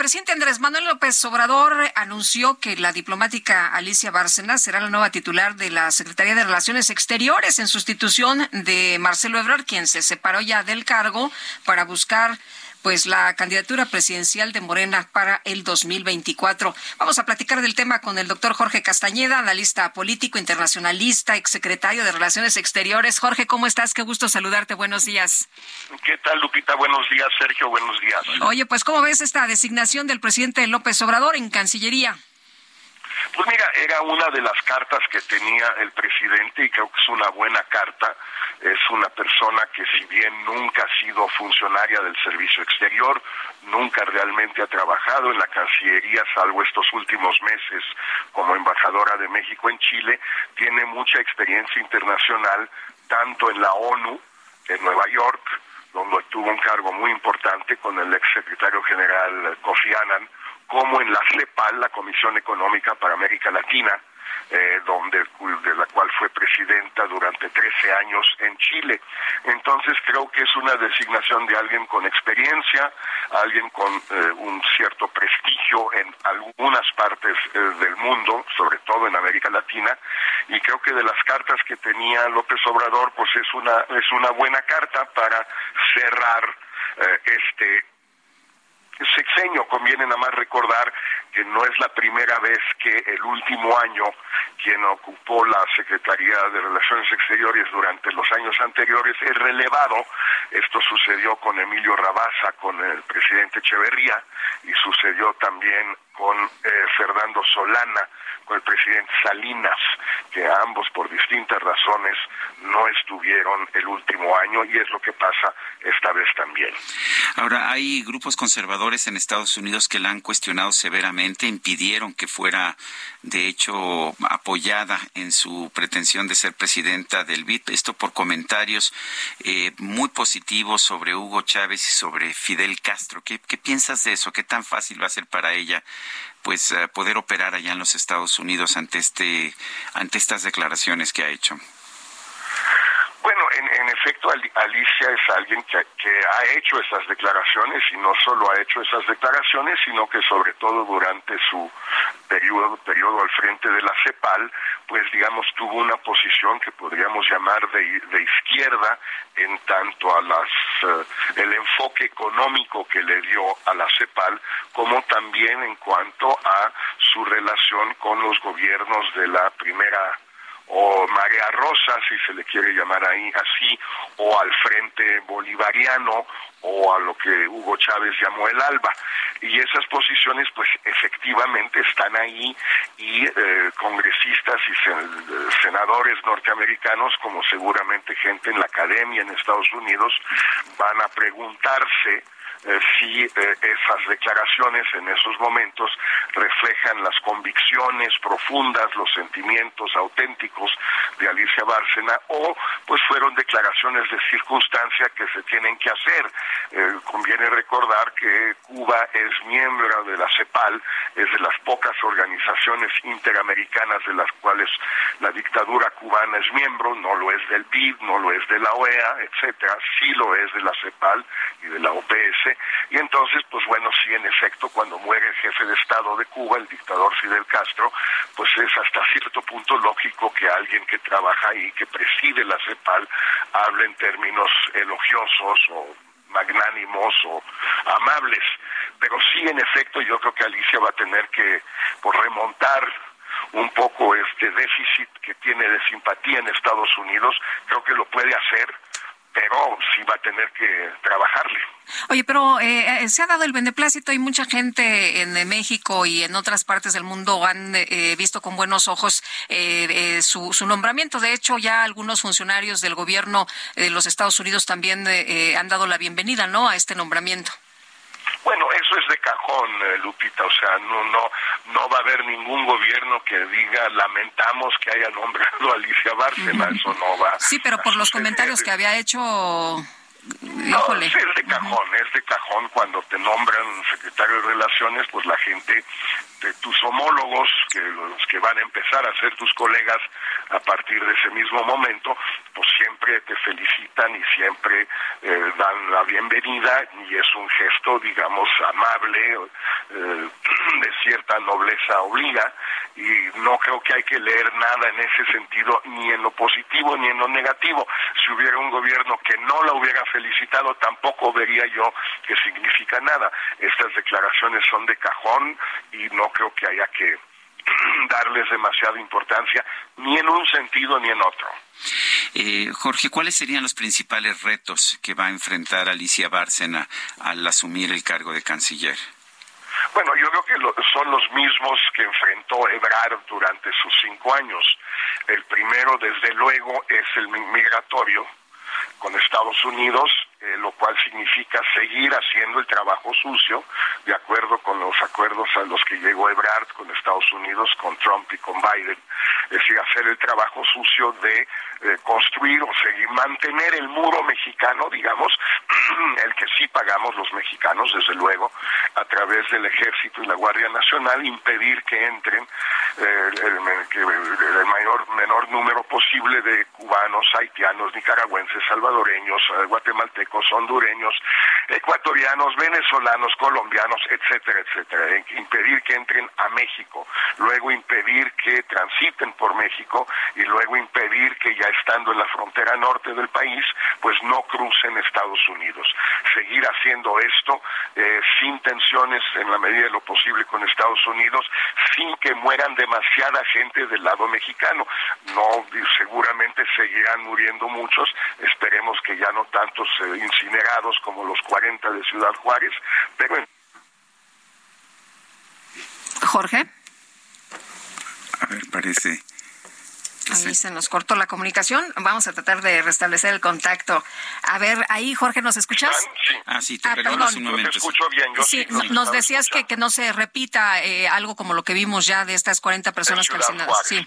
Presidente Andrés Manuel López Obrador anunció que la diplomática Alicia Bárcena será la nueva titular de la Secretaría de Relaciones Exteriores en sustitución de Marcelo Ebrard, quien se separó ya del cargo para buscar pues la candidatura presidencial de Morena para el 2024. Vamos a platicar del tema con el doctor Jorge Castañeda, analista político, internacionalista, exsecretario de Relaciones Exteriores. Jorge, ¿cómo estás? Qué gusto saludarte. Buenos días. ¿Qué tal, Lupita? Buenos días, Sergio. Buenos días. Oye, pues, ¿cómo ves esta designación del presidente López Obrador en Cancillería? Pues mira, era una de las cartas que tenía el presidente y creo que es una buena carta. Es una persona que si bien nunca ha sido funcionaria del servicio exterior, nunca realmente ha trabajado en la Cancillería, salvo estos últimos meses como embajadora de México en Chile, tiene mucha experiencia internacional, tanto en la ONU, en Nueva York, donde tuvo un cargo muy importante con el ex secretario general Kofi Annan, como en la CEPAL, la Comisión Económica para América Latina, eh, donde de la cual fue presidenta durante 13 años en Chile. Entonces creo que es una designación de alguien con experiencia, alguien con eh, un cierto prestigio en algunas partes eh, del mundo, sobre todo en América Latina, y creo que de las cartas que tenía López Obrador, pues es una es una buena carta para cerrar este sexenio. Conviene nada más recordar que no es la primera vez que el último año quien ocupó la Secretaría de Relaciones Exteriores durante los años anteriores es relevado. Esto sucedió con Emilio Rabasa, con el presidente Echeverría y sucedió también con eh, Fernando Solana, con el presidente Salinas, que ambos por distintas razones no estuvieron el último año y es lo que pasa esta vez también. Ahora, hay grupos conservadores en Estados Unidos que la han cuestionado severamente, impidieron que fuera, de hecho, apoyada en su pretensión de ser presidenta del BID, esto por comentarios eh, muy positivos sobre Hugo Chávez y sobre Fidel Castro. ¿Qué, ¿Qué piensas de eso? ¿Qué tan fácil va a ser para ella pues eh, poder operar allá en los Estados Unidos ante este ante estas declaraciones que ha hecho? Bueno, en, efecto, Alicia es alguien que, ha hecho esas declaraciones y no solo ha hecho esas declaraciones, sino que sobre todo durante su periodo, periodo al frente de la CEPAL, pues digamos tuvo una posición que podríamos llamar de, izquierda en tanto a las el enfoque económico que le dio a la CEPAL, como también en cuanto a su relación con los gobiernos de la primera o Marea Rosa, si se le quiere llamar ahí así, o al Frente Bolivariano, o a lo que Hugo Chávez llamó el ALBA. Y esas posiciones, pues efectivamente están ahí y eh, congresistas y senadores norteamericanos, como seguramente gente en la academia en Estados Unidos, van a preguntarse si eh, esas declaraciones en esos momentos reflejan las convicciones profundas, los sentimientos auténticos de Alicia Bárcena o pues fueron declaraciones de circunstancia que se tienen que hacer. Eh, conviene recordar que Cuba es miembro de la CEPAL, es de las pocas organizaciones interamericanas de las cuales la dictadura cubana es miembro, no lo es del BID, no lo es de la OEA, etcétera, sí lo es de la CEPAL y de la OPS y entonces, pues bueno, sí, en efecto, cuando muere el jefe de Estado de Cuba, el dictador Fidel Castro, pues es hasta cierto punto lógico que alguien que trabaja ahí, que preside la CEPAL, hable en términos elogiosos o magnánimos o amables. Pero sí, en efecto, yo creo que Alicia va a tener que por pues, remontar un poco este déficit que tiene de simpatía en Estados Unidos, creo que lo puede hacer pero sí va a tener que trabajarle. Oye, pero eh, eh, se ha dado el beneplácito y mucha gente en México y en otras partes del mundo han eh, visto con buenos ojos su, su, nombramiento. De hecho, ya algunos funcionarios del gobierno de los Estados Unidos también han dado la bienvenida, ¿no? A este nombramiento. Bueno, eso es de cajón, eh, Lupita, o sea, no, no, no va a haber ningún gobierno que diga lamentamos que haya nombrado a Alicia Bárcena, eso no va. Sí, pero por los comentarios que había hecho no, es de cajón, es de cajón cuando te nombran secretario de Relaciones, pues la gente, de tus homólogos, que los que van a empezar a ser tus colegas a partir de ese mismo momento, pues siempre te felicitan y siempre eh, dan la bienvenida y es un gesto, digamos, amable, eh, de cierta nobleza obliga y no creo que hay que leer nada en ese sentido, ni en lo positivo ni en lo negativo. Si hubiera un gobierno que no la hubiera felicitado, tampoco vería yo que significa nada. Estas declaraciones son de cajón y no creo que haya que darles demasiada importancia, ni en un sentido ni en otro. Eh, Jorge, ¿cuáles serían los principales retos que va a enfrentar Alicia Bárcena al asumir el cargo de canciller? Bueno, yo creo que son los mismos que enfrentó Ebrard durante sus cinco años. El primero, desde luego, es el migratorio con Estados Unidos eh, lo cual significa seguir haciendo el trabajo sucio, de acuerdo con los acuerdos a los que llegó Ebrard con Estados Unidos, con Trump y con Biden, es decir, hacer el trabajo sucio de eh, construir o seguir, mantener el muro mexicano, digamos, el que sí pagamos los mexicanos, desde luego, a través del ejército y la Guardia Nacional, impedir que entren eh, el, mayor, menor número posible de cubanos, haitianos, nicaragüenses, salvadoreños, guatemaltecos, hondureños, ecuatorianos, venezolanos, colombianos, etcétera, etcétera. Impedir que entren a México, luego impedir que transiten por México y luego impedir que ya estando en la frontera norte del país, pues no crucen Estados Unidos. Seguir haciendo esto eh, sin tensiones en la medida de lo posible con Estados Unidos, sin que mueran demasiada gente del lado mexicano. No, seguramente seguirán muriendo muchos, esperemos que ya no tantos eh, incinerados como los 40 de Ciudad Juárez, pero... Jorge. A ver, parece... Ahí se nos cortó la comunicación. Vamos a tratar de restablecer el contacto. A ver, ahí, Jorge, ¿nos escuchas? Sí. Ah, sí, te ah, un momento. escucho bien. sí, nos decías que, que no se repita eh, algo como lo que vimos ya de estas 40 personas calcinadas. Sí.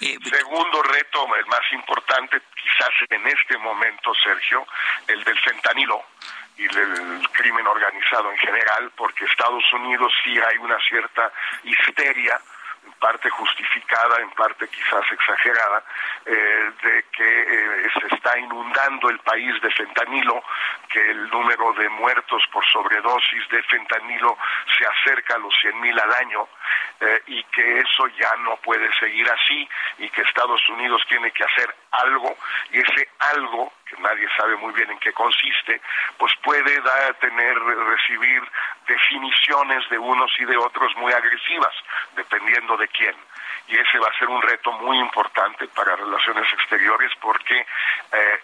Eh, Segundo reto, el más importante, quizás en este momento, Sergio, el del fentanilo y el crimen organizado en general, porque Estados Unidos sí hay una cierta histeria parte justificada, en parte quizás exagerada, eh, de que eh, se está inundando el país de fentanilo, que el número de muertos por sobredosis de fentanilo se acerca a los 100.000 al año eh, y que eso ya no puede seguir así y que Estados Unidos tiene que hacer algo y ese algo que nadie sabe muy bien en qué consiste, pues puede dar, tener, recibir definiciones de unos y de otros muy agresivas, dependiendo de quién. Y ese va a ser un reto muy importante para relaciones exteriores porque eh,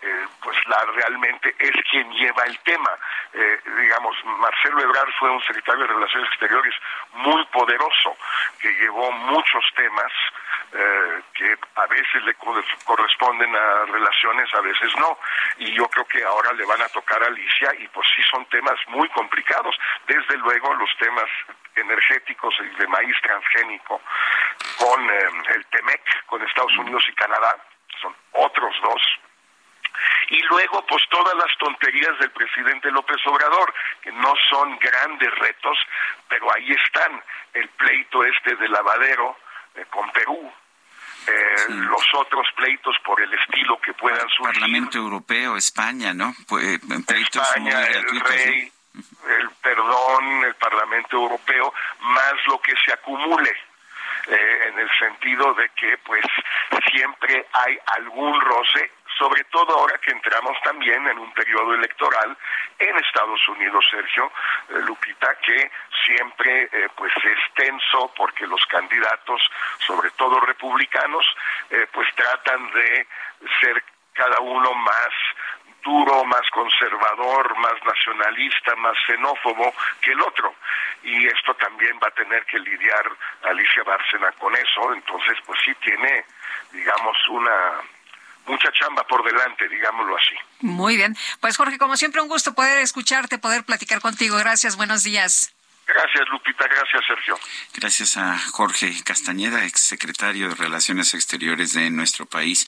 eh, pues la realmente es quien lleva el tema. Eh, digamos, Marcelo Ebrard fue un secretario de Relaciones Exteriores muy poderoso, que llevó muchos temas eh, que a veces le corresponden a relaciones, a veces no. Y yo creo que ahora le van a tocar a Alicia y pues sí son temas muy complicados. Desde luego los temas energéticos y de maíz transgénico con eh, el TEMEC, con Estados Unidos y Canadá, son otros dos y luego pues todas las tonterías del presidente López Obrador, que no son grandes retos, pero ahí están, el pleito este de lavadero eh, con Perú, eh, los otros pleitos por el estilo que puedan surgir. Parlamento Europeo, España, ¿no? Pues, España, el rey, el perdón, el Parlamento Europeo, más lo que se acumule. Eh, en el sentido de que pues siempre hay algún roce sobre todo ahora que entramos también en un periodo electoral en Estados Unidos, Sergio eh, Lupita, siempre eh, pues es tenso porque los candidatos, sobre todo republicanos, eh, pues tratan de ser cada uno más duro, más conservador, más nacionalista, más xenófobo que el otro. Y esto también va a tener que lidiar Alicia Bárcena con eso. Entonces, pues sí tiene, digamos, una mucha chamba por delante, digámoslo así. Muy bien. Pues Jorge, como siempre, un gusto poder escucharte, poder platicar contigo. Gracias, buenos días. Gracias, Lupita. Gracias, Sergio. Gracias a Jorge Castañeda, exsecretario de Relaciones Exteriores de nuestro país.